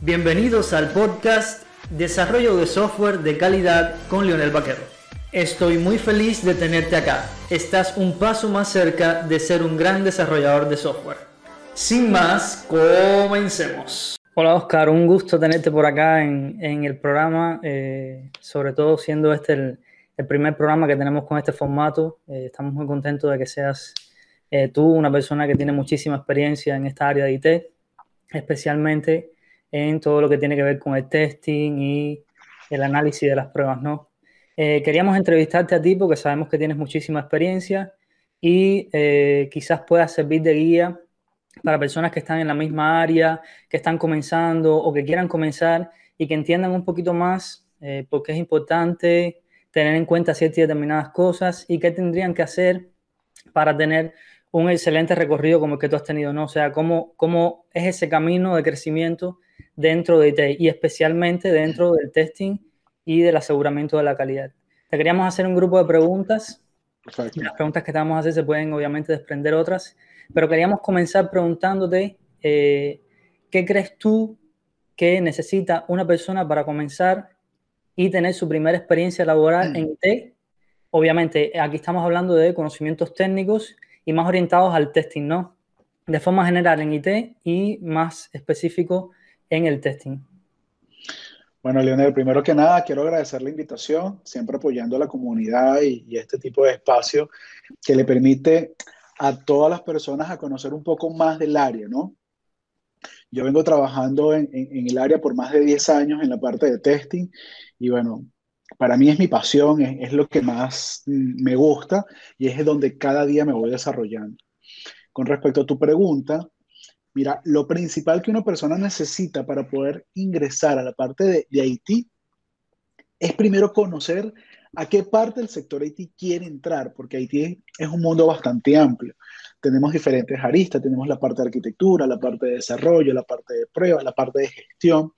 Bienvenidos al podcast Desarrollo de Software de Calidad con Leonel Vaquero. Estoy muy feliz de tenerte acá. Estás un paso más cerca de ser un gran desarrollador de software. Sin más, comencemos. Hola Oscar, un gusto tenerte por acá en, el programa, eh, sobre todo siendo este el, primer programa que tenemos con este formato. Eh, estamos muy contentos de que seas eh, tú una persona que tiene muchísima experiencia en esta área de IT, especialmente en todo lo que tiene que ver con el testing y el análisis de las pruebas, ¿no? Eh, queríamos entrevistarte a ti porque sabemos que tienes muchísima experiencia y eh, quizás puedas servir de guía para personas que están en la misma área, que están comenzando o que quieran comenzar y que entiendan un poquito más eh, por qué es importante tener en cuenta ciertas y determinadas cosas y qué tendrían que hacer para tener un excelente recorrido como el que tú has tenido, ¿no? O sea, cómo, cómo es ese camino de crecimiento dentro de IT y especialmente dentro del testing y del aseguramiento de la calidad. Te queríamos hacer un grupo de preguntas. Las preguntas que te vamos a hacer se pueden obviamente desprender otras, pero queríamos comenzar preguntándote eh, qué crees tú que necesita una persona para comenzar y tener su primera experiencia laboral en IT. Obviamente, aquí estamos hablando de conocimientos técnicos y más orientados al testing, ¿no? De forma general en IT y más específico en el testing? Bueno, Leonel, primero que nada, quiero agradecer la invitación, siempre apoyando a la comunidad y, este tipo de espacio que le permite a todas las personas a conocer un poco más del área, ¿no? Yo vengo trabajando en, el área por más de 10 años en la parte de testing y bueno, para mí es mi pasión, es, es lo que más me gusta y es donde cada día me voy desarrollando. Con respecto a tu pregunta, Mira, lo principal que una persona necesita para poder ingresar a la parte de, IT es primero conocer a qué parte del sector IT quiere entrar, porque IT es un mundo bastante amplio. Tenemos diferentes aristas, tenemos la parte de arquitectura, la parte de desarrollo, la parte de prueba, la parte de gestión.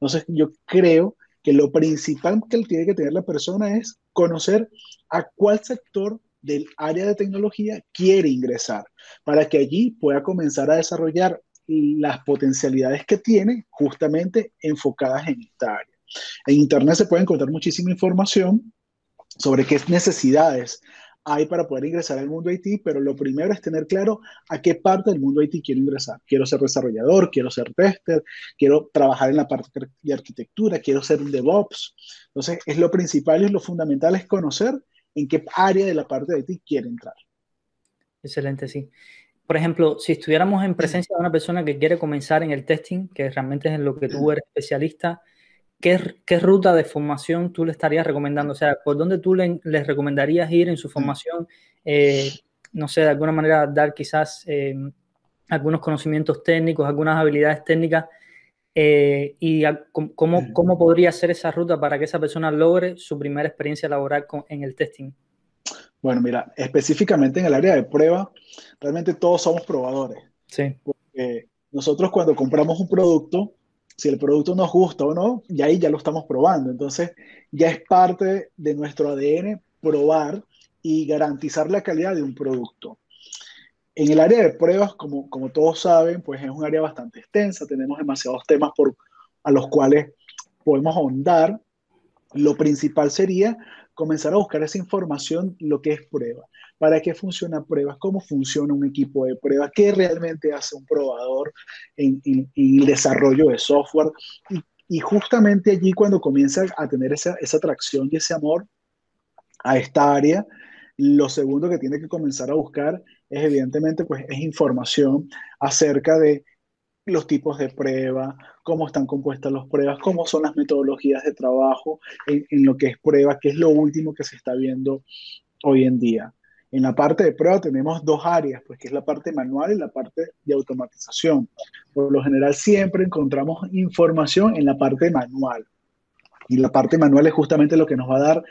Entonces, yo creo que lo principal que tiene que tener la persona es conocer a cuál sector del área de tecnología quiere ingresar para que allí pueda comenzar a desarrollar las potencialidades que tiene justamente enfocadas en esta área. En Internet se puede encontrar muchísima información sobre qué necesidades hay para poder ingresar al mundo IT, pero lo primero es tener claro a qué parte del mundo IT quiero ingresar. Quiero ser desarrollador, quiero ser tester, quiero trabajar en la parte de arquitectura, quiero ser un DevOps. Entonces, es lo principal y lo fundamental es conocer en qué área de la parte de ti quiere entrar. Excelente, sí. Por ejemplo, si estuviéramos en presencia de una persona que quiere comenzar en el testing, que realmente es en lo que tú eres especialista, ¿qué, qué ruta de formación tú le estarías recomendando? O sea, ¿por dónde tú le, les recomendarías ir en su formación? Eh, no sé, de alguna manera dar quizás eh, algunos conocimientos técnicos, algunas habilidades técnicas eh, y cómo, cómo, podría ser esa ruta para que esa persona logre su primera experiencia laboral en el testing. Bueno, mira, específicamente en el área de prueba, realmente todos somos probadores. Sí. Porque nosotros cuando compramos un producto, si el producto nos gusta o no, ya ahí ya lo estamos probando. Entonces, ya es parte de nuestro ADN probar y garantizar la calidad de un producto. En el área de pruebas, como, todos saben, pues es un área bastante extensa, tenemos demasiados temas por, a los cuales podemos ahondar. Lo principal sería comenzar a buscar esa información, lo que es prueba, para qué funciona pruebas, cómo funciona un equipo de prueba, qué realmente hace un probador en, el desarrollo de software. Y, y, justamente allí cuando comienza a tener esa, esa atracción y ese amor a esta área, lo segundo que tiene que comenzar a buscar es evidentemente pues es información acerca de los tipos de prueba, cómo están compuestas las pruebas, cómo son las metodologías de trabajo en, lo que es prueba, que es lo último que se está viendo hoy en día. En la parte de prueba tenemos dos áreas, pues que es la parte manual y la parte de automatización. Por lo general siempre encontramos información en la parte manual. Y la parte manual es justamente lo que nos va a dar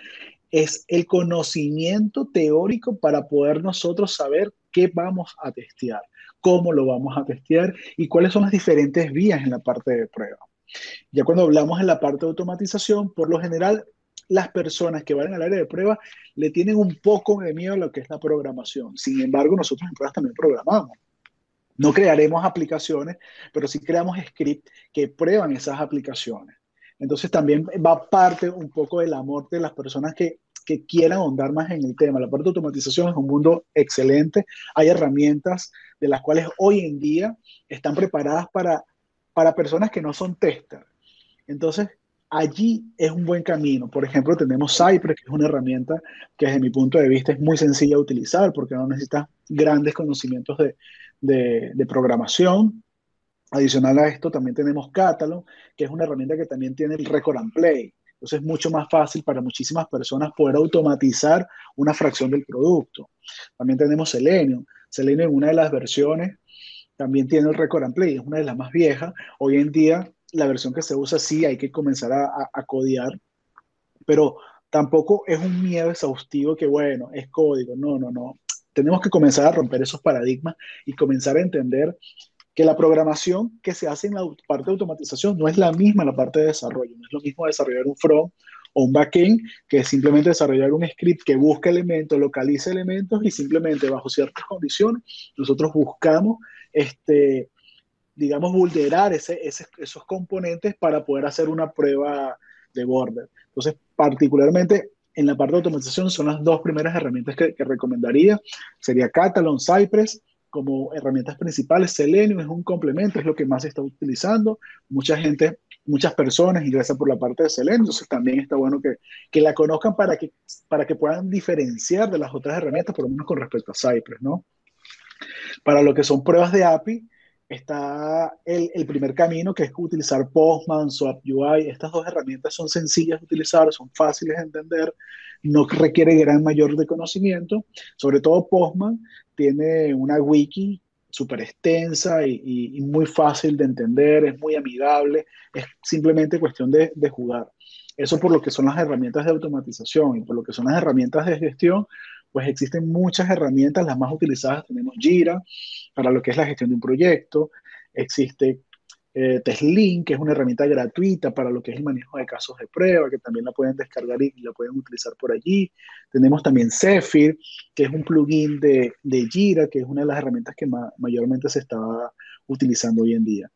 es el conocimiento teórico para poder nosotros saber qué vamos a testear, cómo lo vamos a testear y cuáles son las diferentes vías en la parte de prueba. Ya cuando hablamos en la parte de automatización, por lo general, las personas que van al área de prueba le tienen un poco de miedo a lo que es la programación. Sin embargo, nosotros en pruebas también programamos. No crearemos aplicaciones, pero sí creamos scripts que prueban esas aplicaciones. Entonces también va parte un poco del amor de las personas que, que quieran ahondar más en el tema. La parte de automatización es un mundo excelente. Hay herramientas de las cuales hoy en día están preparadas para, para personas que no son testers. Entonces, allí es un buen camino. Por ejemplo, tenemos Cypress, que es una herramienta que desde mi punto de vista es muy sencilla de utilizar porque no necesita grandes conocimientos de, de, programación. Adicional a esto, también tenemos Catalog, que es una herramienta que también tiene el record and play. Entonces es mucho más fácil para muchísimas personas poder automatizar una fracción del producto. También tenemos Selenium. Selenium en una de las versiones también tiene el record and play, es una de las más viejas. Hoy en día la versión que se usa sí hay que comenzar a, a, codear, pero tampoco es un miedo exhaustivo que, bueno, es código. No, no, no. Tenemos que comenzar a romper esos paradigmas y comenzar a entender que la programación que se hace en la parte de automatización no es la misma en la parte de desarrollo. No es lo mismo desarrollar un front o un backend que simplemente desarrollar un script que busca elementos, localiza elementos y simplemente bajo ciertas condiciones nosotros buscamos este, digamos, vulnerar ese, esos componentes para poder hacer una prueba de border. Entonces, particularmente en la parte de automatización son las dos primeras herramientas que, recomendaría. Sería Catalan, Cypress como herramientas principales. Selenium es un complemento, es lo que más se está utilizando. Mucha gente, muchas personas ingresan por la parte de Selenium, entonces también está bueno que, que la conozcan para que, para que puedan diferenciar de las otras herramientas, por lo menos con respecto a Cypress, ¿no? Para lo que son pruebas de API, está el, el, primer camino, que es utilizar Postman, Swap UI. Estas dos herramientas son sencillas de utilizar, son fáciles de entender, no requiere gran mayor de conocimiento. Sobre todo Postman tiene una wiki súper extensa y, muy fácil de entender, es muy amigable, es simplemente cuestión de, de jugar. Eso por lo que son las herramientas de automatización y por lo que son las herramientas de gestión, pues existen muchas herramientas, las más utilizadas tenemos Jira para lo que es la gestión de un proyecto, existe eh, Teslin, que es una herramienta gratuita para lo que es el manejo de casos de prueba, que también la pueden descargar y la pueden utilizar por allí. Tenemos también Zephyr, que es un plugin de, de Jira, que es una de las herramientas que mayormente se está utilizando hoy en día.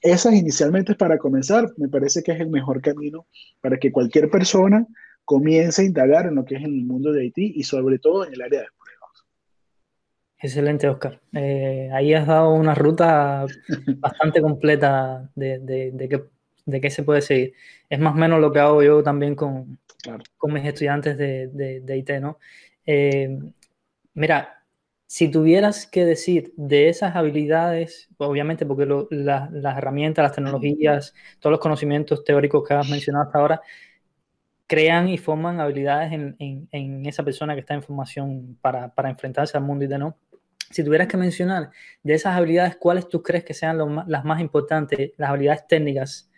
Esas inicialmente para comenzar, me parece que es el mejor camino para que cualquier persona comience a indagar en lo que es el mundo de Haití y sobre todo en el área de. Excelente, Oscar. Eh, ahí has dado una ruta bastante completa de, de, qué, de, qué, se puede seguir. Es más o menos lo que hago yo también con, con mis estudiantes de, de IT, ¿no? Eh, mira, si tuvieras que decir de esas habilidades, obviamente porque las herramientas, las tecnologías, todos los conocimientos teóricos que has mencionado hasta ahora, crean y forman habilidades en, en, en esa persona que está en formación para, para enfrentarse al mundo y de no. Si tuvieras que mencionar de esas habilidades, ¿cuáles tú crees que sean las más importantes, las habilidades técnicas?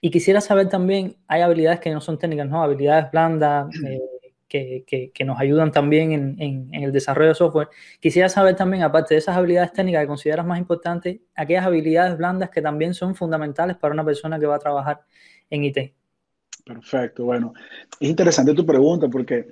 Y quisiera saber también, hay habilidades que no son técnicas, ¿no? Habilidades blandas eh, que, que, que, nos ayudan también en, en, en, el desarrollo de software. Quisiera saber también, aparte de esas habilidades técnicas que consideras más importantes, aquellas habilidades blandas que también son fundamentales para una persona que va a trabajar en IT. Perfecto, bueno, es interesante tu pregunta porque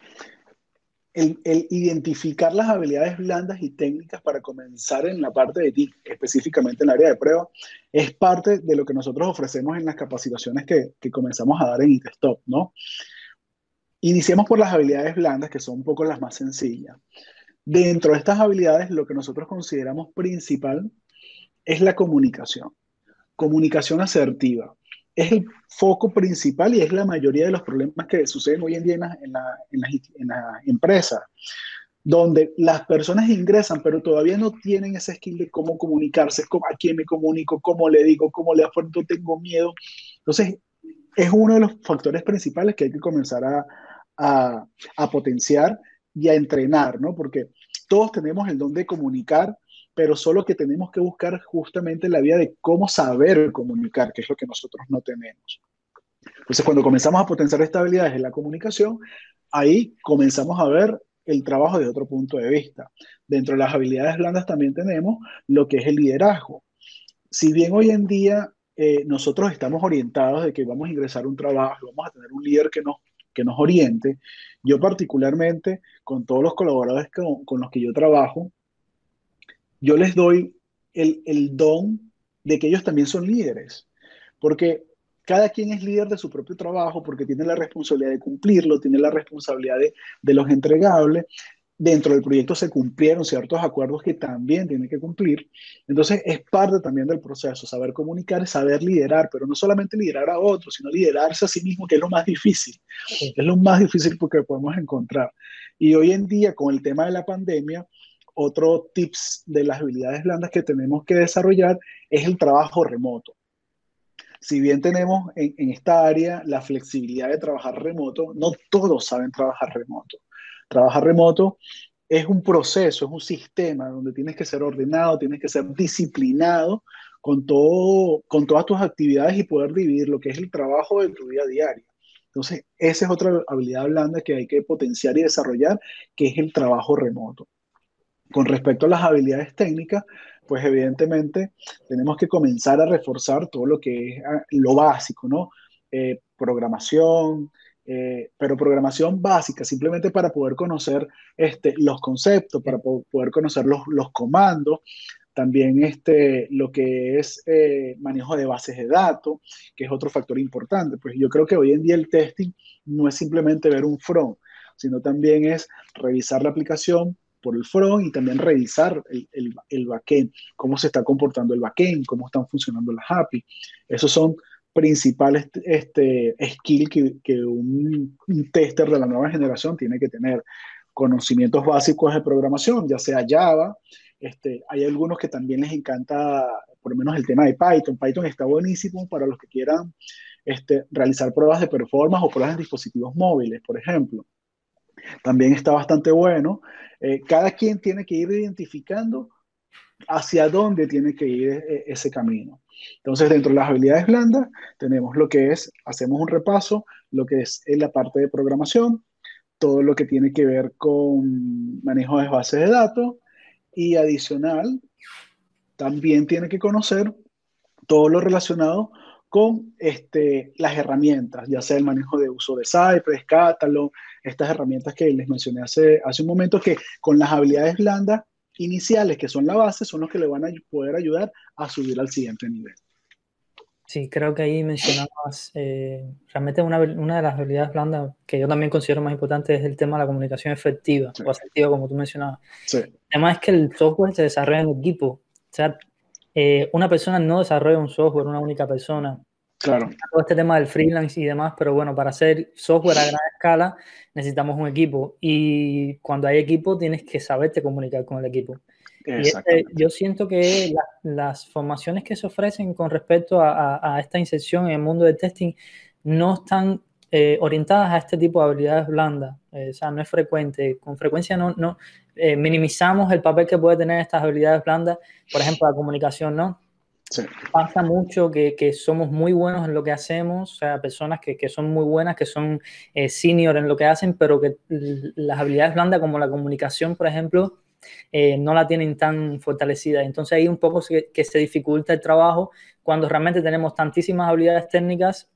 el, identificar las habilidades blandas y técnicas para comenzar en la parte de ti, específicamente en el área de prueba, es parte de lo que nosotros ofrecemos en las capacitaciones que, que comenzamos a dar en ITSTOP, ¿no? Iniciemos por las habilidades blandas, que son un poco las más sencillas. Dentro de estas habilidades, lo que nosotros consideramos principal es la comunicación. Comunicación asertiva es el foco principal y es la mayoría de los problemas que suceden hoy en día en, la, en, la, en las empresas, donde las personas ingresan, pero todavía no tienen ese skill de cómo comunicarse, cómo, a quién me comunico, cómo le digo, cómo le afuerzo, tengo miedo. Entonces, es uno de los factores principales que hay que comenzar a, a potenciar y a entrenar, ¿no? Porque todos tenemos el don de comunicar, pero solo que tenemos que buscar justamente la vía de cómo saber comunicar, que es lo que nosotros no tenemos. Entonces, cuando comenzamos a potenciar estas habilidades en la comunicación, ahí comenzamos a ver el trabajo de otro punto de vista. Dentro de las habilidades blandas también tenemos lo que es el liderazgo. Si bien hoy en día eh, nosotros estamos orientados de que vamos a ingresar a un trabajo, vamos a tener un líder que nos, que nos oriente, yo particularmente con todos los colaboradores con, con los que yo trabajo, yo les doy el, el don de que ellos también son líderes, porque cada quien es líder de su propio trabajo porque tiene la responsabilidad de cumplirlo, tiene la responsabilidad de, de, los entregables. Dentro del proyecto se cumplieron ciertos acuerdos que también tienen que cumplir. Entonces es parte también del proceso, saber comunicar, saber liderar, pero no solamente liderar a otros, sino liderarse a sí mismo, que es lo más difícil. Es lo más difícil porque podemos encontrar. Y hoy en día, con el tema de la pandemia, otro tips de las habilidades blandas que tenemos que desarrollar es el trabajo remoto si bien tenemos en, esta área la flexibilidad de trabajar remoto, no todos saben trabajar remoto. Trabajar remoto es un proceso, es un sistema donde tienes que ser ordenado, tienes que ser disciplinado con, todo, con todas tus actividades y poder dividir lo que es el trabajo de tu día diario. Entonces, esa es otra habilidad blanda que hay que potenciar y desarrollar, que es el trabajo remoto. Con respecto a las habilidades técnicas, pues evidentemente tenemos que comenzar a reforzar todo lo que es ah, lo básico, ¿no? Eh, programación, eh, pero programación básica, simplemente para poder conocer este, los conceptos, para poder conocer los, los, comandos, también este, lo que es eh, manejo de bases de datos, que es otro factor importante. Pues yo creo que hoy en día el testing no es simplemente ver un front, sino también es revisar la aplicación, por el front y también revisar el, el, el backend, cómo se está comportando el backend, cómo están funcionando las API. Esos son principales este, skills que, que un, un, tester de la nueva generación tiene que tener. Conocimientos básicos de programación, ya sea Java, este, hay algunos que también les encanta, por lo menos el tema de Python. Python está buenísimo para los que quieran este, realizar pruebas de performance o pruebas de dispositivos móviles, por ejemplo. También está bastante bueno. Eh, cada quien tiene que ir identificando hacia dónde tiene que ir eh, ese camino. Entonces, dentro de las habilidades blandas, tenemos lo que es, hacemos un repaso, lo que es en la parte de programación, todo lo que tiene que ver con manejo de bases de datos y adicional, también tiene que conocer todo lo relacionado con este, las herramientas, ya sea el manejo de uso de Cypress, Catalog, estas herramientas que les mencioné hace, hace un momento, que con las habilidades blandas iniciales, que son la base, son los que le van a poder ayudar a subir al siguiente nivel. Sí, creo que ahí mencionabas, eh, realmente una, una, de las habilidades blandas que yo también considero más importante es el tema de la comunicación efectiva sí. o asertiva, como tú mencionabas. Sí. El tema es que el software se desarrolla en equipo. O sea, eh, una persona no desarrolla un software, una única persona. Claro. Todo este tema del freelance y demás, pero bueno, para hacer software a gran escala necesitamos un equipo y cuando hay equipo tienes que saberte comunicar con el equipo. Y este, yo siento que la, las formaciones que se ofrecen con respecto a, a, a, esta inserción en el mundo del testing no están eh, orientadas a este tipo de habilidades blandas. Eh, o sea, no es frecuente. Con frecuencia no, no eh, minimizamos el papel que puede tener estas habilidades blandas, por ejemplo, la comunicación, ¿no? Sí. Pasa mucho que, que, somos muy buenos en lo que hacemos, o sea, personas que, que son muy buenas, que son eh, senior en lo que hacen, pero que las habilidades blandas como la comunicación, por ejemplo, eh, no la tienen tan fortalecida. Entonces ahí un poco que, que se dificulta el trabajo cuando realmente tenemos tantísimas habilidades técnicas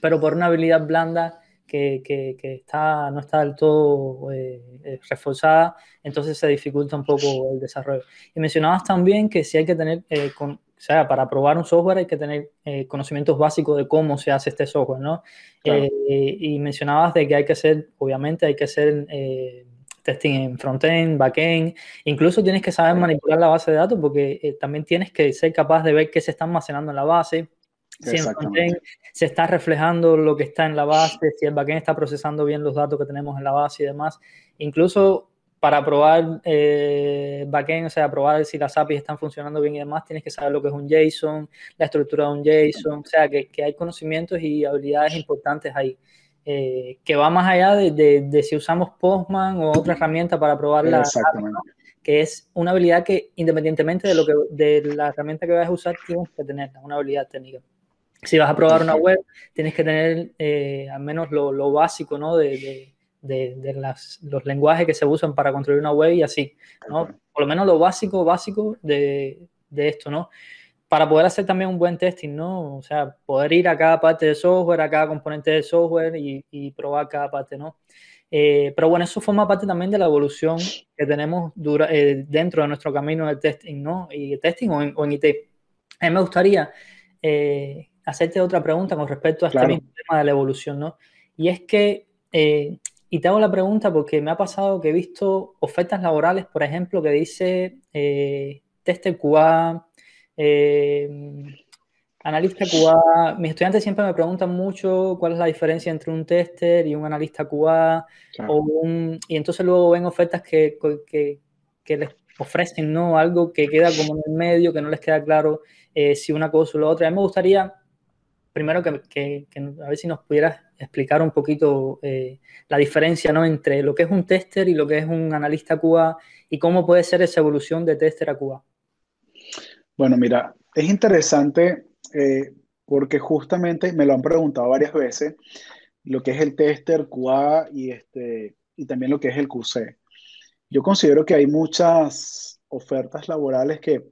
pero por una habilidad blanda que, que, que está, no está del todo eh, reforzada, entonces se dificulta un poco el desarrollo. Y mencionabas también que si hay que tener, eh, con, o sea, para probar un software hay que tener eh, conocimientos básicos de cómo se hace este software, ¿no? Claro. y mencionabas de que hay que hacer, obviamente hay que hacer testing en frontend, backend, incluso tienes que saber manipular la base de datos porque también tienes que ser capaz de ver qué se está almacenando en la base, si en frontend se está reflejando lo que está en la base, si el backend está procesando bien los datos que tenemos en la base y demás. Incluso para probar eh, backend, o sea, probar si las APIs están funcionando bien y demás, tienes que saber lo que es un JSON, la estructura de un JSON, o sea, que, que hay conocimientos y habilidades importantes ahí. Eh, que va más allá de, de, de, si usamos Postman o otra herramienta para probar la API, ¿no? que es una habilidad que independientemente de, lo que, de la herramienta que vayas a usar, tienes que tenerla, una habilidad técnica si vas a probar una web, tienes que tener eh, al menos lo, lo, básico, ¿no? De, de, de las, los lenguajes que se usan para construir una web y así, ¿no? Por lo menos lo básico, básico de, esto, ¿no? Para poder hacer también un buen testing, ¿no? O sea, poder ir a cada parte de software, a cada componente de software y, y probar cada parte, ¿no? Eh, pero bueno, eso forma parte también de la evolución que tenemos eh, dentro de nuestro camino de testing, ¿no? Y testing o en, IT. A mí me gustaría eh, hacerte otra pregunta con respecto a este mismo tema de la evolución, ¿no? Y es que, y te hago la pregunta porque me ha pasado que he visto ofertas laborales, por ejemplo, que dice tester QA, Analista QA, mis estudiantes siempre me preguntan mucho cuál es la diferencia entre un tester y un analista QA, y entonces luego ven ofertas que, les ofrecen ¿no? algo que queda como en el medio, que no les queda claro eh, si una cosa o la otra. A mí me gustaría, primero, que, a ver si nos pudieras explicar un poquito eh, la diferencia ¿no? entre lo que es un tester y lo que es un analista QA y cómo puede ser esa evolución de tester a QA. Bueno, mira, es interesante eh, porque justamente me lo han preguntado varias veces, lo que es el tester QA y, este, y también lo que es el QC. Yo considero que hay muchas ofertas laborales que,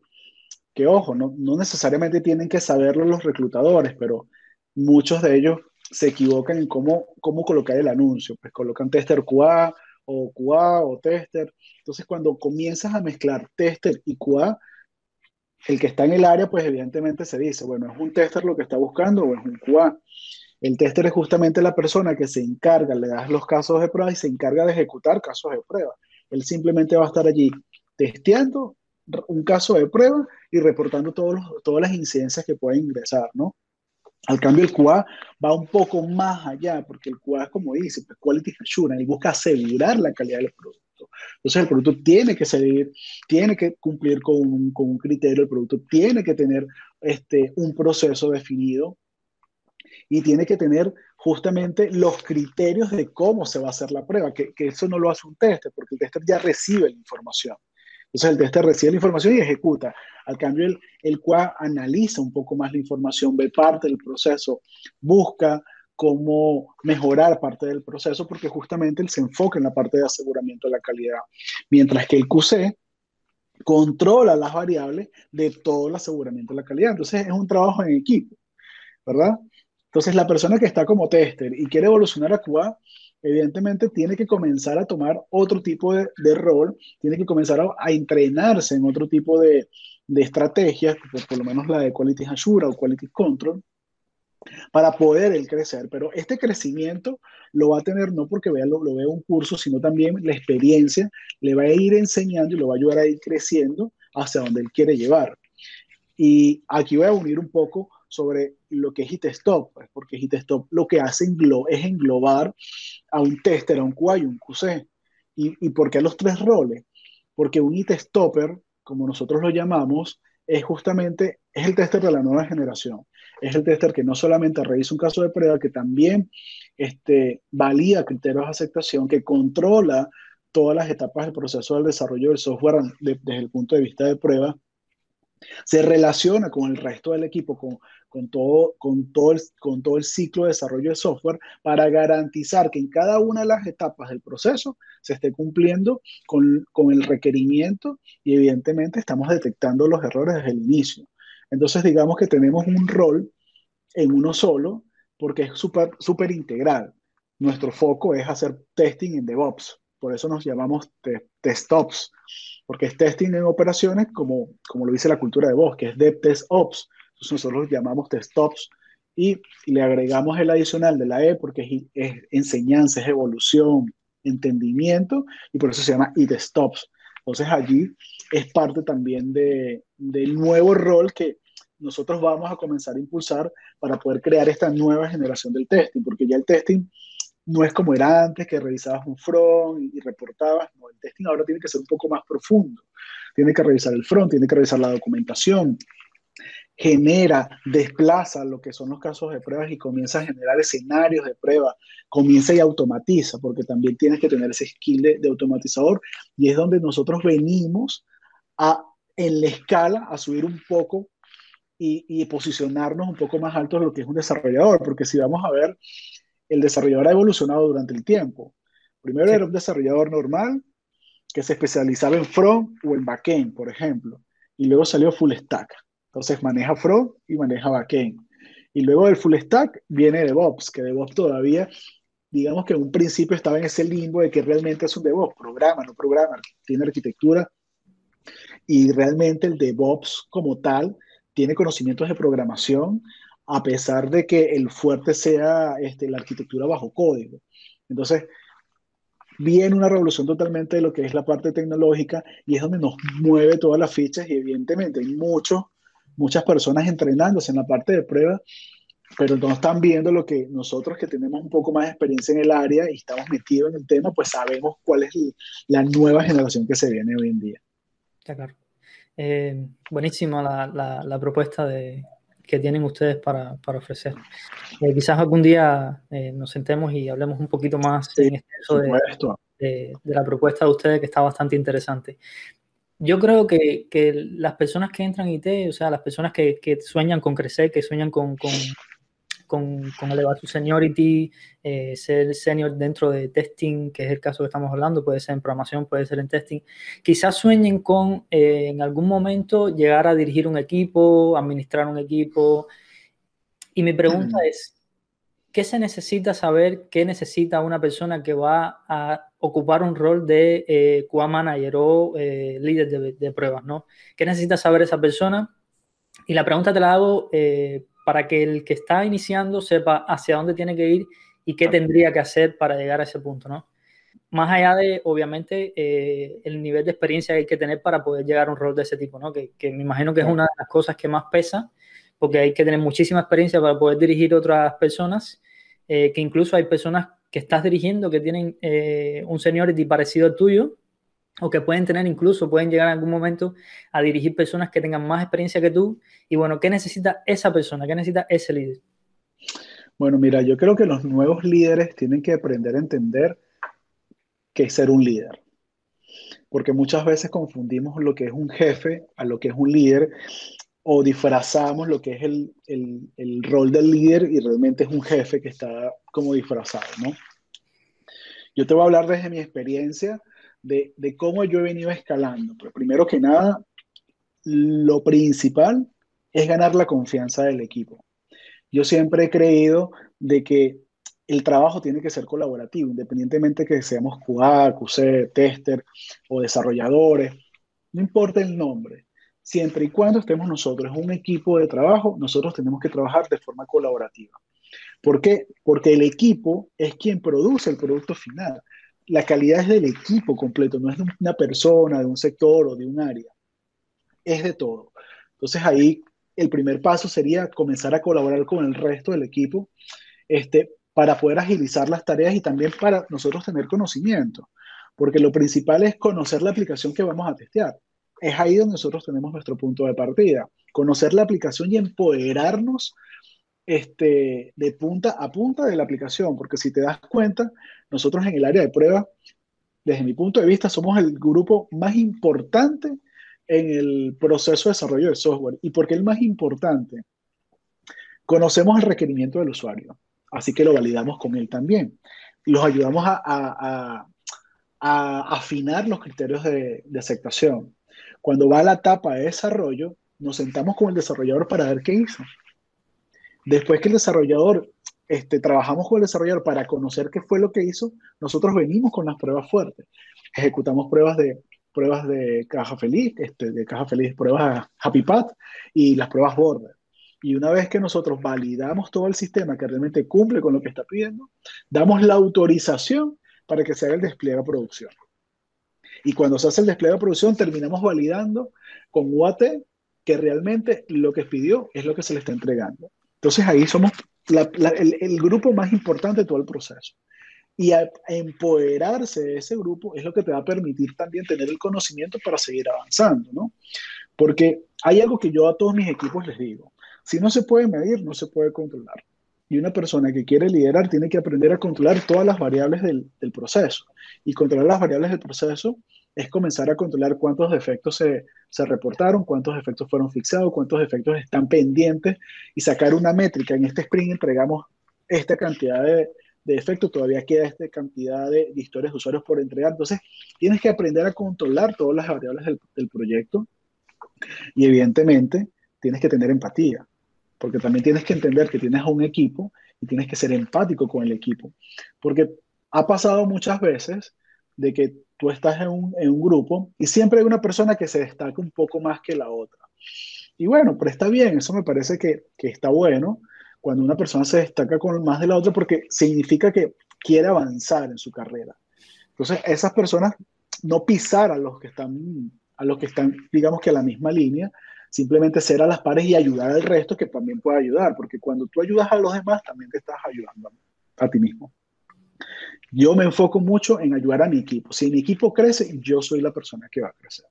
que ojo, no, no necesariamente tienen que saberlo los reclutadores, pero muchos de ellos se equivocan en cómo, cómo colocar el anuncio. Pues colocan tester QA o QA o tester. Entonces, cuando comienzas a mezclar tester y QA, el que está en el área, pues evidentemente se dice, bueno, ¿es un tester lo que está buscando o es un QA? El tester es justamente la persona que se encarga, le das los casos de prueba y se encarga de ejecutar casos de prueba. Él simplemente va a estar allí testeando un caso de prueba y reportando todos todas las incidencias que pueden ingresar, ¿no? Al cambio, el QA va un poco más allá, porque el QA, como dice, pues Quality Assurance, él busca asegurar la calidad del producto. Entonces el producto tiene que seguir, tiene que cumplir con un, con un criterio, el producto tiene que tener este, un proceso definido y tiene que tener justamente los criterios de cómo se va a hacer la prueba, que, que eso no lo hace un tester, porque el tester ya recibe la información. Entonces el tester recibe la información y ejecuta. Al cambio, el, el QA analiza un poco más la información, ve parte del proceso, busca cómo mejorar parte del proceso, porque justamente él se enfoca en la parte de aseguramiento de la calidad, mientras que el QC controla las variables de todo el aseguramiento de la calidad. Entonces es un trabajo en equipo, ¿verdad? Entonces la persona que está como tester y quiere evolucionar a QA, evidentemente tiene que comenzar a tomar otro tipo de, rol, tiene que comenzar a, entrenarse en otro tipo de, estrategias, por, por, lo menos la de Quality Assurance o Quality Control, para poder él crecer. Pero este crecimiento lo va a tener no porque vea, lo, lo vea un curso, sino también la experiencia le va a ir enseñando y lo va a ayudar a ir creciendo hacia donde él quiere llevar. Y aquí voy a unir un poco sobre lo que es HitStop, pues, porque HitStop lo que hace es englobar a un tester, a un QA y un QC. ¿Y, y por qué los tres roles? Porque un HitStopper, como nosotros lo llamamos, es justamente es el tester de la nueva generación es el tester que no solamente revisa un caso de prueba, que también este, valida criterios de aceptación, que controla todas las etapas del proceso del desarrollo del software desde el punto de vista de prueba, se relaciona con el resto del equipo, con, con, todo, con, todo el, con todo el ciclo de desarrollo de software para garantizar que en cada una de las etapas del proceso se esté cumpliendo con, con el requerimiento y evidentemente estamos detectando los errores desde el inicio. Entonces, digamos que tenemos un rol en uno solo porque es súper super integral. Nuestro foco es hacer testing en DevOps. Por eso nos llamamos TestOps, porque es testing en operaciones como, como lo dice la cultura de voz, que es DevTestOps. Entonces nosotros lo llamamos TestOps y, le agregamos el adicional de la E porque es, enseñanza, es evolución, entendimiento y por eso se llama ITSTOPS. Entonces allí es parte también de, del nuevo rol que nosotros vamos a comenzar a impulsar para poder crear esta nueva generación del testing, porque ya el testing no es como era antes, que revisabas un front y, reportabas, no, el testing ahora tiene que ser un poco más profundo, tiene que revisar el front, tiene que revisar la documentación, genera, desplaza lo que son los casos de pruebas y comienza a generar escenarios de prueba, comienza y automatiza, porque también tienes que tener ese skill de, de automatizador y es donde nosotros venimos a, en la escala, a subir un poco y, posicionarnos un poco más alto de lo que es un desarrollador, porque si vamos a ver, el desarrollador ha evolucionado durante el tiempo. Primero era un desarrollador normal que se especializaba en front o en backend, por ejemplo, y luego salió full stack. Entonces maneja front y maneja backend. Y luego del full stack viene DevOps, que DevOps todavía digamos que en un principio estaba en ese limbo de que realmente es un DevOps, programa, no programa, tiene arquitectura. Y realmente el DevOps como tal tiene conocimientos de programación, a pesar de que el fuerte sea este, la arquitectura bajo código. Entonces, viene una revolución totalmente de lo que es la parte tecnológica y es donde nos mueve todas las fichas y evidentemente hay muchos, muchas personas entrenándose en la parte de prueba, pero no están viendo lo que nosotros que tenemos un poco más de experiencia en el área y estamos metidos en el tema, pues sabemos cuál es la nueva generación que se viene hoy en día. claro. Eh, buenísima la, la, propuesta de, que tienen ustedes para, para ofrecer. Eh, quizás algún día eh, nos sentemos y hablemos un poquito más en extenso de, de, de, la propuesta de ustedes, que está bastante interesante. Yo creo que, que, las personas que entran en IT, o sea, las personas que, que sueñan con crecer, que sueñan con, con, con, con elevar su seniority, eh, ser senior dentro de testing, que es el caso que estamos hablando, puede ser en programación, puede ser en testing. Quizás sueñen con eh, en algún momento llegar a dirigir un equipo, administrar un equipo. Y mi pregunta es, ¿qué se necesita saber? ¿Qué necesita una persona que va a ocupar un rol de eh, QA manager o eh, líder de, de, pruebas? ¿no? ¿Qué necesita saber esa persona? Y la pregunta te la hago eh, para que el que está iniciando sepa hacia dónde tiene que ir y qué tendría que hacer para llegar a ese punto, ¿no? Más allá de, obviamente, eh, el nivel de experiencia que hay que tener para poder llegar a un rol de ese tipo, ¿no? Que, que me imagino que es una de las cosas que más pesa, porque hay que tener muchísima experiencia para poder dirigir otras personas, eh, que incluso hay personas que estás dirigiendo que tienen eh, un seniority parecido al tuyo, o que pueden tener incluso, pueden llegar en algún momento a dirigir personas que tengan más experiencia que tú. Y bueno, ¿qué necesita esa persona? ¿Qué necesita ese líder? Bueno, mira, yo creo que los nuevos líderes tienen que aprender a entender qué es ser un líder. Porque muchas veces confundimos lo que es un jefe a lo que es un líder o disfrazamos lo que es el, el, el rol del líder y realmente es un jefe que está como disfrazado, ¿no? Yo te voy a hablar desde mi experiencia de, de cómo yo he venido escalando. Pero primero que nada, lo principal es ganar la confianza del equipo. Yo siempre he creído de que el trabajo tiene que ser colaborativo, independientemente que seamos QA, QC, tester o desarrolladores, no importa el nombre, siempre y cuando estemos nosotros en un equipo de trabajo, nosotros tenemos que trabajar de forma colaborativa. ¿Por qué? Porque el equipo es quien produce el producto final la calidad es del equipo completo, no es de una persona, de un sector o de un área, es de todo. Entonces ahí el primer paso sería comenzar a colaborar con el resto del equipo este, para poder agilizar las tareas y también para nosotros tener conocimiento, porque lo principal es conocer la aplicación que vamos a testear. Es ahí donde nosotros tenemos nuestro punto de partida, conocer la aplicación y empoderarnos este, de punta a punta de la aplicación, porque si te das cuenta, nosotros en el área de prueba, desde mi punto de vista, somos el grupo más importante en el proceso de desarrollo de software. ¿Y por qué el más importante? Conocemos el requerimiento del usuario, así que lo validamos con él también. Los ayudamos a, afinar los criterios de aceptación. Cuando va a la etapa de desarrollo, nos sentamos con el desarrollador para ver qué hizo Después que el desarrollador, este, trabajamos con el desarrollador para conocer qué fue lo que hizo, nosotros venimos con las pruebas fuertes. Ejecutamos pruebas de, pruebas de caja feliz, este, de caja feliz, pruebas Happy Path y las pruebas Border. Y una vez que nosotros validamos todo el sistema que realmente cumple con lo que está pidiendo, damos la autorización para que se haga el despliegue a producción. Y cuando se hace el despliegue a producción, terminamos validando con UAT que realmente lo que pidió es lo que se le está entregando. Entonces ahí somos el, grupo más importante de todo el proceso. Y a, empoderarse de ese grupo es lo que te va a permitir también tener el conocimiento para seguir avanzando, ¿no? Porque hay algo que yo a todos mis equipos les digo, si no se puede medir, no se puede controlar. Y una persona que quiere liderar tiene que aprender a controlar todas las variables del, proceso. Y controlar las variables del proceso es comenzar a controlar cuántos defectos se, reportaron, cuántos defectos fueron fixados, cuántos defectos están pendientes y sacar una métrica. En este sprint entregamos esta cantidad de, de defectos, todavía queda esta cantidad de, historias de usuarios por entregar. Entonces, tienes que aprender a controlar todas las variables del proyecto y evidentemente tienes que tener empatía, porque también tienes que entender que tienes un equipo y tienes que ser empático con el equipo. Porque ha pasado muchas veces de que tú estás en un, en un grupo y siempre hay una persona que se destaca un poco más que la otra. Y bueno, pero está bien, eso me parece que, que está bueno cuando una persona se destaca con más de la otra porque significa que quiere avanzar en su carrera. Entonces, esas personas no pisar a los que están, a los que están, digamos que a la misma línea, simplemente ser a las pares y ayudar al resto que también puede ayudar, porque cuando tú ayudas a los demás, también te estás ayudando a, ti mismo. Yo me enfoco mucho en ayudar a mi equipo. Si mi equipo crece, yo soy la persona que va a crecer.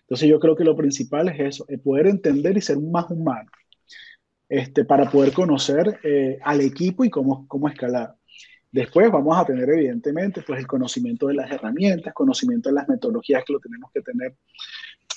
Entonces yo creo que lo principal es eso, es poder entender y ser más humano, este, para poder conocer eh, al equipo y cómo, cómo escalar. Después vamos a tener, evidentemente, pues el conocimiento de las herramientas, conocimiento de las metodologías que lo tenemos que tener,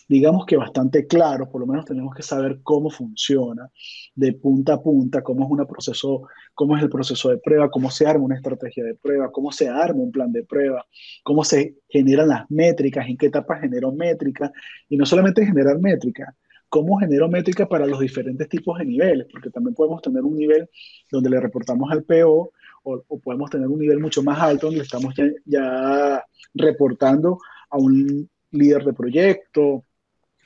digamos que bastante claro, por lo menos tenemos que saber cómo funciona de punta a punta, cómo es, una proceso, cómo es el proceso de prueba, cómo se arma una estrategia de prueba, cómo se arma un plan de prueba, cómo se generan las métricas, en qué etapa genero métricas, y no solamente generar métricas, cómo genero métricas para los diferentes tipos de niveles, porque también podemos tener un nivel donde le reportamos al PO, o, podemos tener un nivel mucho más alto donde estamos ya, reportando a un líder de proyecto,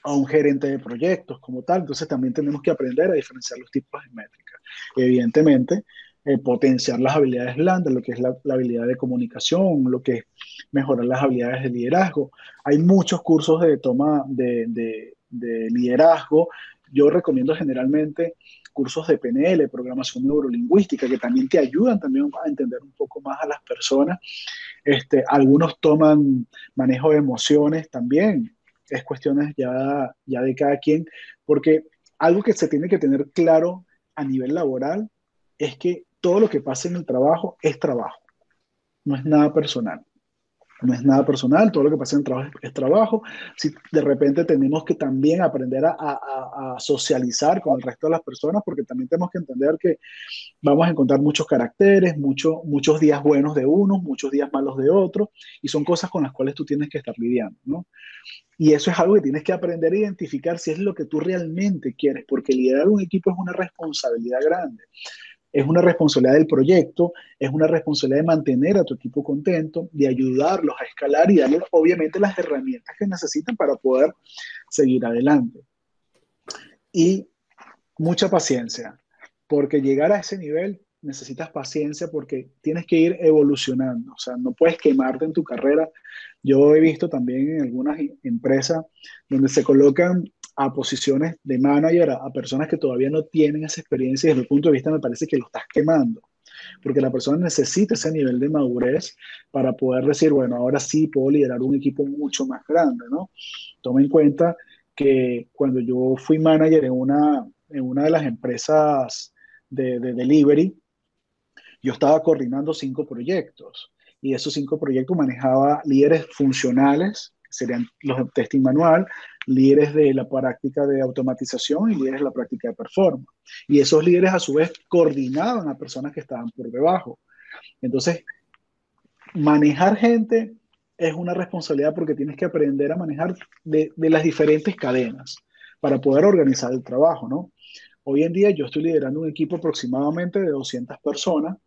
a un gerente de proyectos como tal. Entonces también tenemos que aprender a diferenciar los tipos de métricas. Evidentemente, eh, potenciar las habilidades blandas, lo que es la, habilidad de comunicación, lo que es mejorar las habilidades de liderazgo. Hay muchos cursos de toma de, de liderazgo. Yo recomiendo generalmente cursos de PNL, programación neurolingüística, que también te ayudan también a entender un poco más a las personas. Este, algunos toman manejo de emociones también, es cuestiones ya, ya de cada quien, porque algo que se tiene que tener claro a nivel laboral es que todo lo que pasa en el trabajo es trabajo, no es nada personal no es nada personal, todo lo que pasa en trabajo es, trabajo. Si de repente tenemos que también aprender a, socializar con el resto de las personas, porque también tenemos que entender que vamos a encontrar muchos caracteres, mucho, muchos días buenos de unos, muchos días malos de otros, y son cosas con las cuales tú tienes que estar lidiando, ¿no? Y eso es algo que tienes que aprender a identificar si es lo que tú realmente quieres, porque liderar un equipo es una responsabilidad grande es una responsabilidad del proyecto, es una responsabilidad de mantener a tu equipo contento, de ayudarlos a escalar y darles obviamente las herramientas que necesitan para poder seguir adelante. Y mucha paciencia, porque llegar a ese nivel necesitas paciencia porque tienes que ir evolucionando, o sea, no puedes quemarte en tu carrera. Yo he visto también en algunas empresas donde se colocan a posiciones de manager, a, personas que todavía no tienen esa experiencia y desde mi punto de vista me parece que lo estás quemando, porque la persona necesita ese nivel de madurez para poder decir, bueno, ahora sí puedo liderar un equipo mucho más grande, ¿no? Toma en cuenta que cuando yo fui manager en una, en una de las empresas de, de delivery, yo estaba coordinando cinco proyectos y esos cinco proyectos manejaba líderes funcionales, serían los de testing manual, líderes de la práctica de automatización y líderes de la práctica de performance. Y esos líderes a su vez coordinaban a personas que estaban por debajo. Entonces, manejar gente es una responsabilidad porque tienes que aprender a manejar de, de las diferentes cadenas para poder organizar el trabajo, ¿no? Hoy en día yo estoy liderando un equipo aproximadamente de 200 personas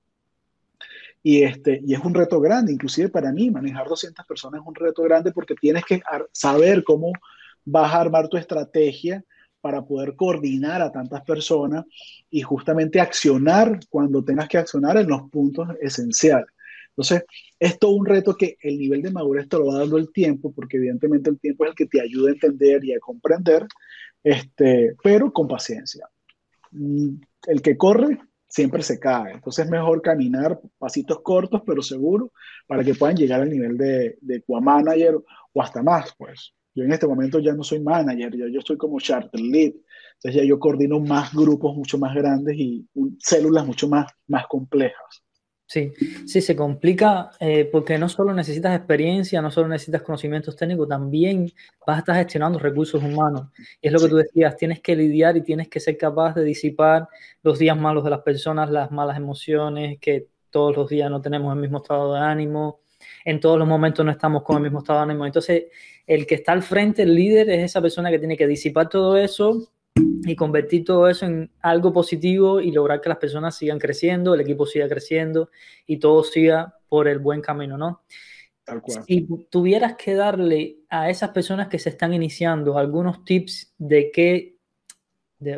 y, este, y es un reto grande, inclusive para mí manejar 200 personas es un reto grande porque tienes que saber cómo vas a armar tu estrategia para poder coordinar a tantas personas y justamente accionar cuando tengas que accionar en los puntos esenciales. Entonces, es todo un reto que el nivel de madurez te lo va dando el tiempo, porque evidentemente el tiempo es el que te ayuda a entender y a comprender, este, pero con paciencia. Mm, el que corre siempre se cae, entonces es mejor caminar pasitos cortos pero seguros para que puedan llegar al nivel de, de manager o hasta más, pues. Yo en este momento ya no soy manager, ya yo estoy como charter lead. Entonces ya yo coordino más grupos mucho más grandes y células mucho más, más complejas. Sí, sí, se complica eh, porque no solo necesitas experiencia, no solo necesitas conocimientos técnicos, también vas a estar gestionando recursos humanos. Y es lo que tú decías, tienes que lidiar y tienes que ser capaz de disipar los días malos de las personas, las malas emociones, que todos los días no tenemos el mismo estado de ánimo, en todos los momentos no estamos con el mismo estado de ánimo. Entonces, el que está al frente, el líder, es esa persona que tiene que disipar todo eso y convertir todo eso en algo positivo y lograr que las personas sigan creciendo, el equipo siga creciendo y todo siga por el buen camino, ¿no? Si tuvieras que darle a esas personas que se están iniciando algunos tips de qué,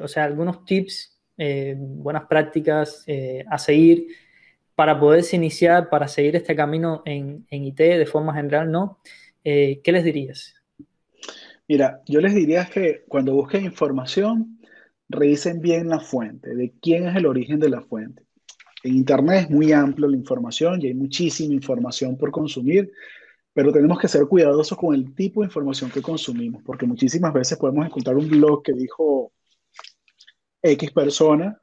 o sea, algunos tips, eh, buenas prácticas eh, a seguir para poderse iniciar, para seguir este camino en, en IT de forma general, ¿no? Eh, ¿Qué les dirías? Mira, yo les diría que cuando busquen información, revisen bien la fuente, de quién es el origen de la fuente. En Internet es muy amplio la información y hay muchísima información por consumir, pero tenemos que ser cuidadosos con el tipo de información que consumimos, porque muchísimas veces podemos encontrar un blog que dijo X persona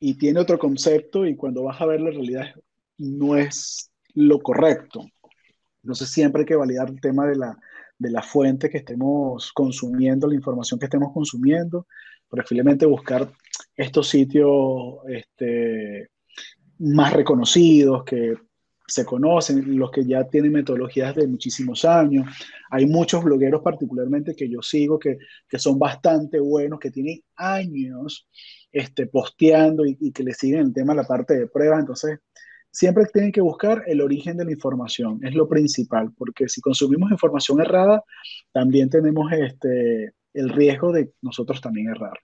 y tiene otro concepto y cuando vas a ver la realidad no es lo correcto. Entonces siempre hay que validar el tema de la, de la fuente que estemos consumiendo, la información que estemos consumiendo, preferiblemente buscar estos sitios este, más reconocidos, que se conocen, los que ya tienen metodologías de muchísimos años. Hay muchos blogueros particularmente que yo sigo que, que son bastante buenos, que tienen años este, posteando y, que le siguen el tema la parte de pruebas. Entonces, siempre tienen que buscar el origen de la información, es lo principal, porque si consumimos información errada, también tenemos este, el riesgo de nosotros también errar.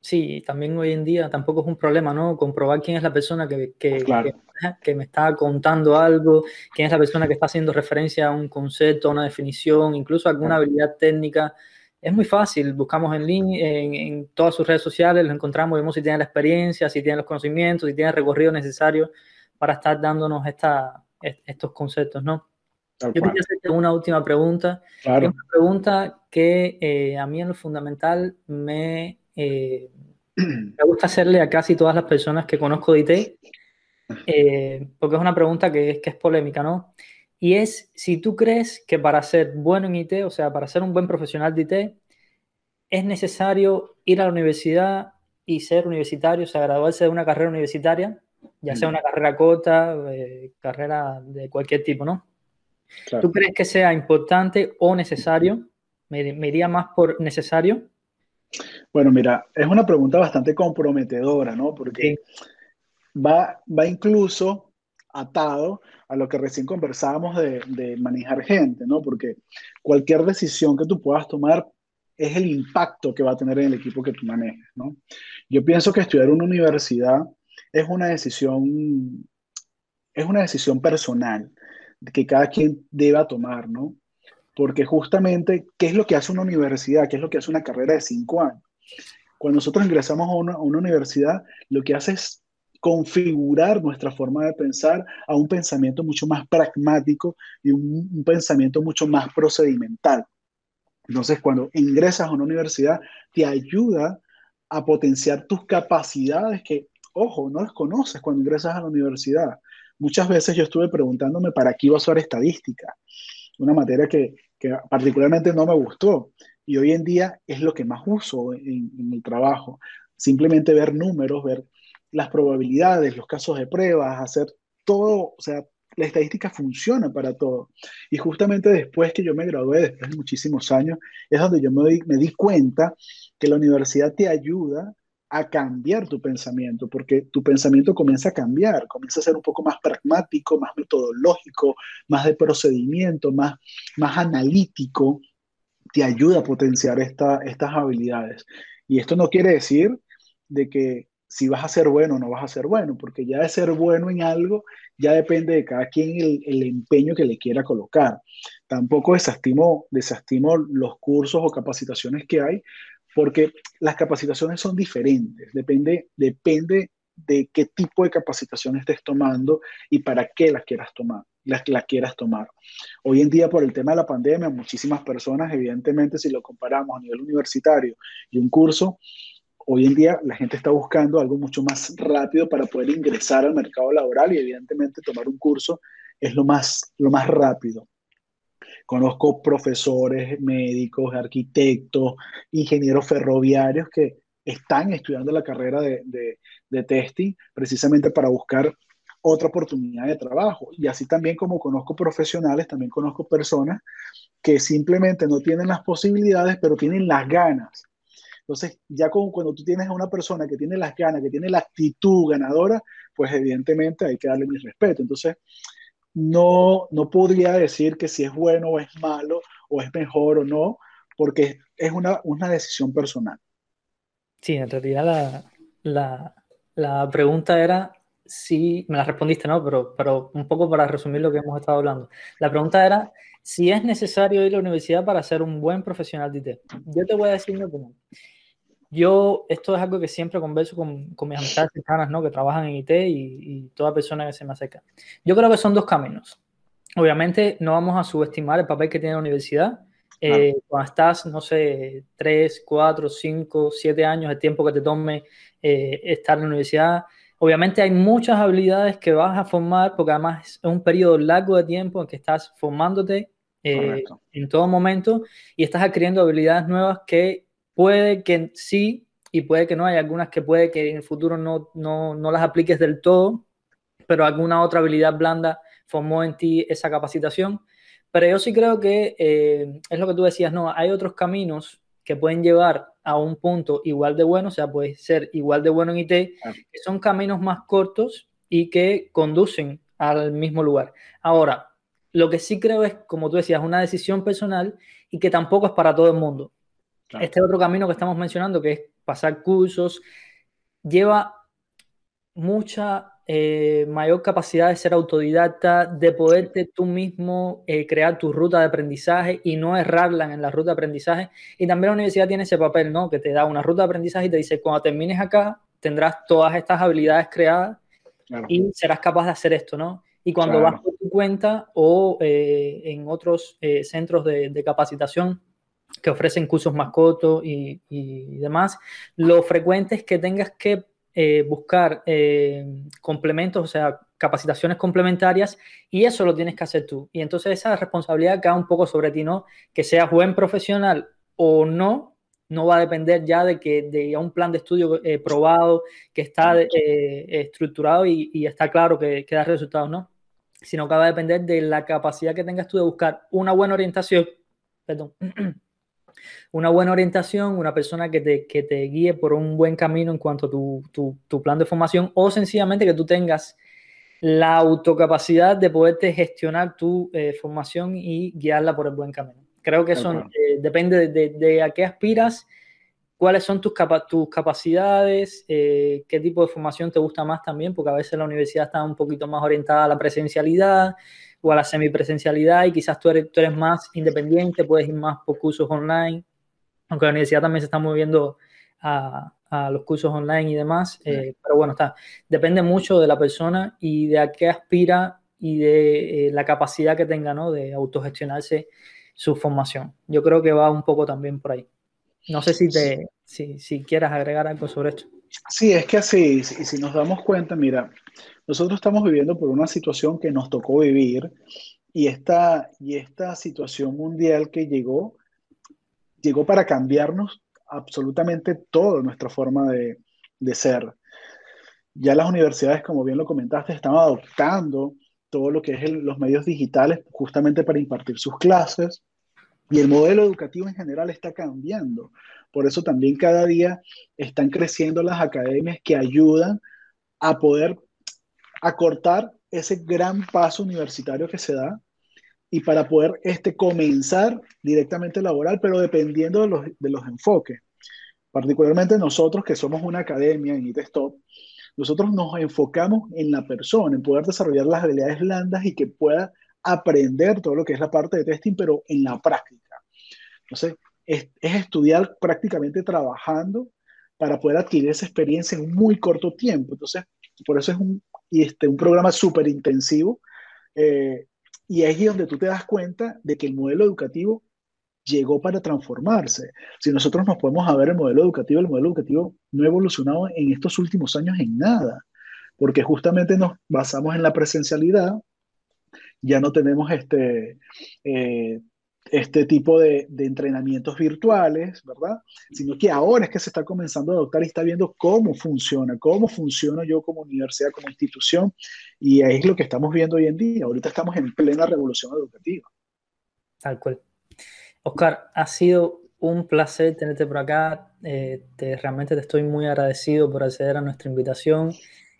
Sí, también hoy en día tampoco es un problema, ¿no? Comprobar quién es la persona que, que, que, me está contando algo, quién es la persona que está haciendo referencia a un concepto, a una definición, incluso alguna habilidad técnica. Es muy fácil, buscamos en línea, en, en, todas sus redes sociales, lo encontramos, vemos si tiene la experiencia, si tiene los conocimientos, si tiene el recorrido necesario para estar dándonos esta, estos conceptos, ¿no? Yo quería hacerte una última pregunta. Claro. Una pregunta que eh, a mí en lo fundamental me, eh, me gusta hacerle a casi todas las personas que conozco de IT, eh, porque es una pregunta que es, que es polémica, ¿no? Y es si tú crees que para ser bueno en IT, o sea, para ser un buen profesional de IT, es necesario ir a la universidad y ser universitario, o sea, graduarse de una carrera universitaria, ya sea una carrera corta, eh, carrera de cualquier tipo, ¿no? ¿Tú crees que sea importante o necesario? Me, iría más por necesario. Bueno, mira, es una pregunta bastante comprometedora, ¿no? Porque va, va incluso atado a lo que recién conversábamos de, de, manejar gente, ¿no? Porque cualquier decisión que tú puedas tomar es el impacto que va a tener en el equipo que tú manejes, ¿no? Yo pienso que estudiar en una universidad es una decisión, es una decisión personal que cada quien deba tomar, ¿no? Porque justamente, ¿qué es lo que hace una universidad? ¿Qué es lo que hace una carrera de cinco años? Cuando nosotros ingresamos a una, universidad, lo que hace es configurar nuestra forma de pensar a un pensamiento mucho más pragmático y un, un pensamiento mucho más procedimental. Entonces, cuando ingresas a una universidad, te ayuda a potenciar tus capacidades que ojo, no las conoces cuando ingresas a la universidad. Muchas veces yo estuve preguntándome para qué iba a usar estadística, una materia que, particularmente no me gustó y hoy en día es lo que más uso en, en el trabajo. Simplemente ver números, ver las probabilidades, los casos de pruebas, hacer todo, o sea, la estadística funciona para todo. Y justamente después que yo me gradué, después de muchísimos años, es donde yo me di, me di cuenta que la universidad te ayuda a cambiar tu pensamiento, porque tu pensamiento comienza a cambiar, comienza a ser un poco más pragmático, más metodológico, más de procedimiento, más, más analítico, te ayuda a potenciar esta, estas habilidades. Y esto no quiere decir de que si vas a ser bueno o no vas a ser bueno, porque ya de ser bueno en algo ya depende de cada quien el, el empeño que le quiera colocar. Tampoco desestimo, desestimo los cursos o capacitaciones que hay, porque las capacitaciones son diferentes, depende, depende de qué tipo de capacitación estés tomando y para qué las quieras tomar, las, quieras tomar. Hoy en día, por el tema de la pandemia, muchísimas personas, evidentemente, si lo comparamos a nivel universitario y un curso, hoy en día la gente está buscando algo mucho más rápido para poder ingresar al mercado laboral y evidentemente tomar un curso es lo más, lo más rápido. Conozco profesores, médicos, arquitectos, ingenieros ferroviarios que están estudiando la carrera de, de, testing precisamente para buscar otra oportunidad de trabajo. Y así también como conozco profesionales, también conozco personas que simplemente no tienen las posibilidades, pero tienen las ganas Entonces, ya cuando tú tienes a una persona que tiene las ganas, que tiene la actitud ganadora, pues evidentemente hay que darle mi respeto. Entonces, no, no podría decir que si es bueno o es malo, o es mejor o no, porque es una, una decisión personal. Sí, en realidad la, la, la pregunta era si, me la respondiste, ¿no? Pero, pero un poco para resumir lo que hemos estado hablando. La pregunta era si es necesario ir a la universidad para ser un buen profesional de IT. Yo te voy a decir mi opinión. Yo, esto es algo que siempre converso con, con mis amistades cercanas, ¿no? Que trabajan en IT y, y, toda persona que se me acerca. Yo creo que son dos caminos. Obviamente, no vamos a subestimar el papel que tiene la universidad. Eh, Cuando estás, no sé, tres, cuatro, cinco, siete años, el tiempo que te tome eh, estar en la universidad, Obviamente hay muchas habilidades que vas a formar porque además es un periodo largo de tiempo en que estás formándote eh, en todo momento y estás adquiriendo habilidades nuevas que puede que sí y puede que no. Hay algunas que puede que en el futuro no, no, no las apliques del todo, pero alguna otra habilidad blanda formó en ti esa capacitación. Pero yo sí creo que eh, es lo que tú decías, no, hay otros caminos que pueden llevar a un punto igual de bueno, o sea, puede ser igual de bueno en IT, que son caminos más cortos y que conducen al mismo lugar. Ahora, lo que sí creo es, como tú decías, una decisión personal y que tampoco es para todo el mundo. Este otro camino que estamos mencionando, que es pasar cursos, lleva mucha eh, mayor capacidad de ser autodidacta, de poderte tú mismo eh, crear tu ruta de aprendizaje y no errarla en la ruta de aprendizaje. Y también la universidad tiene ese papel, ¿no? Que te da una ruta de aprendizaje y te dice, cuando termines acá, tendrás todas estas habilidades creadas y serás capaz de hacer esto, ¿no? Y cuando vas por tu cuenta o eh, en otros centros de, de, capacitación que ofrecen cursos más cortos y, y demás, lo frecuente es que tengas que eh, buscar eh, complementos, o sea, capacitaciones complementarias, y eso lo tienes que hacer tú. Y entonces esa responsabilidad cae un poco sobre ti, ¿no? Que seas buen profesional o no, no va a depender ya de que de un plan de estudio eh, probado, que está estructurado y, y, está claro que, que da resultados, ¿no? Sino que va a depender de la capacidad que tengas tú de buscar una buena orientación, perdón, una buena orientación, una persona que te, que te guíe por un buen camino en cuanto a tu, tu, tu, plan de formación o sencillamente que tú tengas la autocapacidad de poderte gestionar tu eh, formación y guiarla por el buen camino. Creo que eso eh, depende de, de, a qué aspiras, cuáles son tus, capa tus capacidades, eh, qué tipo de formación te gusta más también, porque a veces la universidad está un poquito más orientada a la presencialidad, o a la semipresencialidad y quizás tú eres, tú eres más independiente, puedes ir más por cursos online, aunque la universidad también se está moviendo a, a los cursos online y demás, eh, pero bueno, está, depende mucho de la persona y de a qué aspira y de eh, la capacidad que tenga, ¿no? De autogestionarse su formación. Yo creo que va un poco también por ahí. No sé si, te, si, si quieras agregar algo sobre esto. Sí, es que así, y si nos damos cuenta, mira, nosotros estamos viviendo por una situación que nos tocó vivir y esta, y esta situación mundial que llegó, llegó para cambiarnos absolutamente toda nuestra forma de, de ser. Ya las universidades, como bien lo comentaste, están adoptando todo lo que es los medios digitales justamente para impartir sus clases y el modelo educativo en general está cambiando. Por eso también cada día están creciendo las academias que ayudan a poder acortar ese gran paso universitario que se da y para poder este, comenzar directamente laboral, pero dependiendo de los, de los enfoques. Particularmente nosotros que somos una academia en ITSTOP, nosotros nos enfocamos en la persona, en poder desarrollar las habilidades blandas y que pueda aprender todo lo que es la parte de testing, pero en la práctica. Entonces, es, es estudiar prácticamente trabajando para poder adquirir esa experiencia en muy corto tiempo. Entonces, por eso es un, este, un programa súper intensivo. Eh, y es ahí donde tú te das cuenta de que el modelo educativo llegó para transformarse. Si nosotros nos podemos ver el modelo educativo, el modelo educativo no ha evolucionado en estos últimos años en nada, porque justamente nos basamos en la presencialidad, ya no tenemos este, eh, este tipo de, de, entrenamientos virtuales, ¿verdad? Sino que ahora es que se está comenzando a adoptar y está viendo cómo funciona, cómo funciona yo como universidad, como institución, y ahí es lo que estamos viendo hoy en día. Ahorita estamos en plena revolución educativa. Tal cual. Oscar, ha sido un placer tenerte por acá. Eh, te, realmente te estoy muy agradecido por acceder a nuestra invitación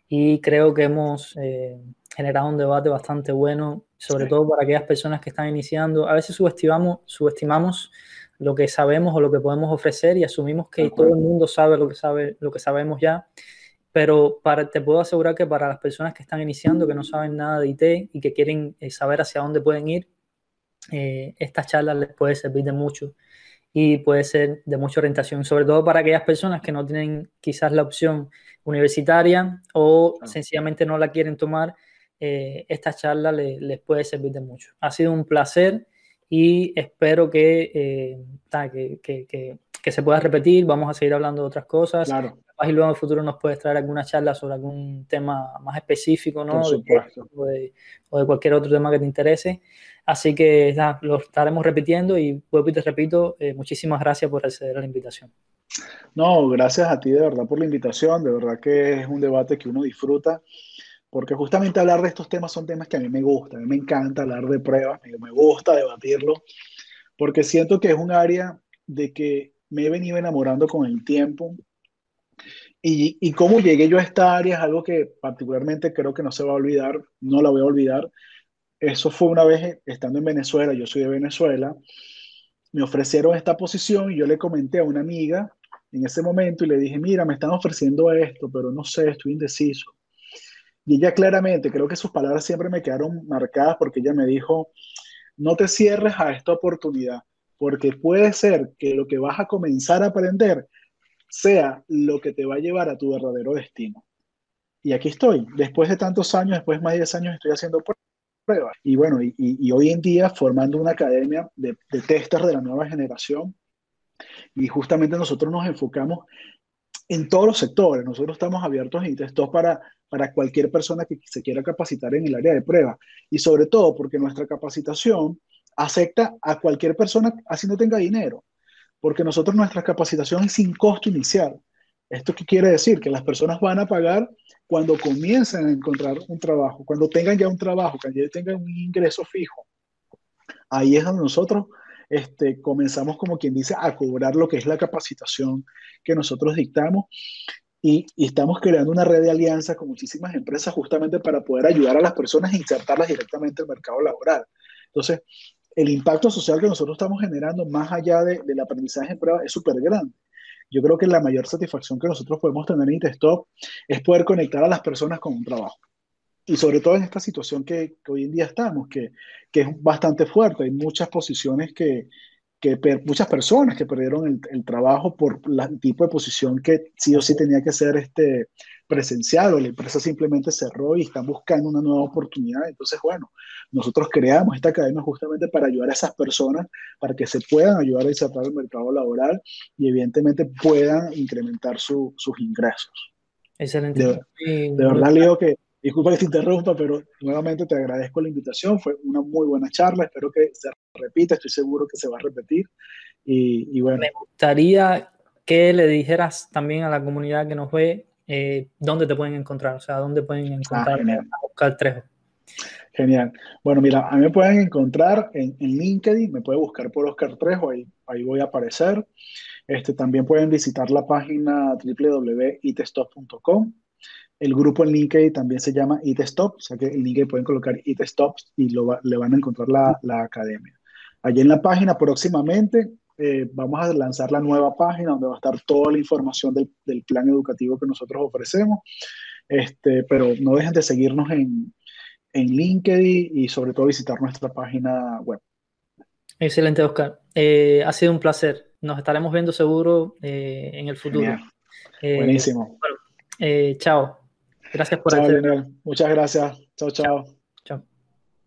y creo que hemos eh, generado un debate bastante bueno, sobre todo para aquellas personas que están iniciando. A veces subestimamos, subestimamos lo que sabemos o lo que podemos ofrecer y asumimos que todo el mundo sabe lo que, sabe, lo que sabemos ya. Pero para, te puedo asegurar que para las personas que están iniciando, que no saben nada de IT y que quieren eh, saber hacia dónde pueden ir, eh, esta charla les puede servir de mucho y puede ser de mucha orientación, sobre todo para aquellas personas que no tienen quizás la opción universitaria o sencillamente no la quieren tomar, eh, esta charla les puede servir de mucho. Ha sido un placer y espero que, eh, que, que, se pueda repetir. Vamos a seguir hablando de otras cosas. Claro. Y luego en el futuro nos puedes traer alguna charla sobre algún tema más específico, ¿no? o, de, cualquier otro tema que te interese. Así que lo estaremos repitiendo y vuelvo y te repito, eh, muchísimas gracias por acceder a la invitación. No, gracias a ti de verdad por la invitación. De verdad que es un debate que uno disfruta porque justamente hablar de estos temas son temas que a mí me gustan, a mí me encanta hablar de pruebas, me gusta debatirlo, porque siento que es un área de que me he venido enamorando con el tiempo. Y, y cómo llegué yo a esta área es algo que particularmente creo que no se va a olvidar, no la voy a olvidar. Eso fue una vez estando en Venezuela, yo soy de Venezuela, me ofrecieron esta posición y yo le comenté a una amiga en ese momento y le dije, mira, me están ofreciendo esto, pero no sé, estoy indeciso. Y ella claramente, creo que sus palabras siempre me quedaron marcadas porque ella me dijo, no te cierres a esta oportunidad, porque puede ser que lo que vas a comenzar a aprender sea lo que te va a llevar a tu verdadero destino. Y aquí estoy, después de tantos años, después de más de 10 años, estoy haciendo pruebas. Y bueno, y, hoy en día formando una academia de, de testers de la nueva generación. Y justamente nosotros nos enfocamos en todos los sectores. Nosotros estamos abiertos en Intestos para, para cualquier persona que se quiera capacitar en el área de prueba. Y sobre todo porque nuestra capacitación acepta a cualquier persona así no tenga dinero. Porque nosotros nuestra capacitación es sin costo inicial. ¿Esto qué quiere decir? Que las personas van a pagar cuando comiencen a encontrar un trabajo, cuando tengan ya un trabajo, cuando ya tengan un ingreso fijo. Ahí es donde nosotros este, comenzamos, como quien dice, a cobrar lo que es la capacitación que nosotros dictamos y, estamos creando una red de alianzas con muchísimas empresas justamente para poder ayudar a las personas a insertarlas directamente al mercado laboral. Entonces, el impacto social que nosotros estamos generando más allá de, del aprendizaje en prueba es súper grande. Yo creo que la mayor satisfacción que nosotros podemos tener en Intestop es poder conectar a las personas con un trabajo y sobre todo en esta situación que, que hoy en día estamos, que, que, es bastante fuerte. Hay muchas posiciones que, que muchas personas que perdieron el, el, trabajo por el tipo de posición que sí o sí tenía que ser este, presencial o la empresa simplemente cerró y están buscando una nueva oportunidad. Entonces, bueno, nosotros creamos esta academia justamente para ayudar a esas personas, para que se puedan ayudar a insertar el mercado laboral y evidentemente puedan incrementar su, sus ingresos. Excelente. De, de verdad, Leo, que Disculpa que te interrumpa, pero nuevamente te agradezco la invitación. Fue una muy buena charla. Espero que se repita. Estoy seguro que se va a repetir. Y, bueno. Me gustaría que le dijeras también a la comunidad que nos ve eh, dónde te pueden encontrar, o sea, dónde pueden encontrar ah, a Oscar Trejo. Genial. Bueno, mira, a mí me pueden encontrar en, en LinkedIn, me pueden buscar por Oscar Trejo, ahí, ahí voy a aparecer. Este, también pueden visitar la página www.itestop.com el grupo en LinkedIn también se llama Stop, o sea que en LinkedIn pueden colocar Stop y lo, le van a encontrar la, la, academia. Allí en la página próximamente eh, vamos a lanzar la nueva página donde va a estar toda la información del, del plan educativo que nosotros ofrecemos. Este, pero no dejen de seguirnos en, en LinkedIn y sobre todo visitar nuestra página web. Excelente, Oscar. Eh, ha sido un placer. Nos estaremos viendo seguro eh, en el futuro. Buenísimo. chao. Gracias por chao, Muchas gracias. Chao, chao.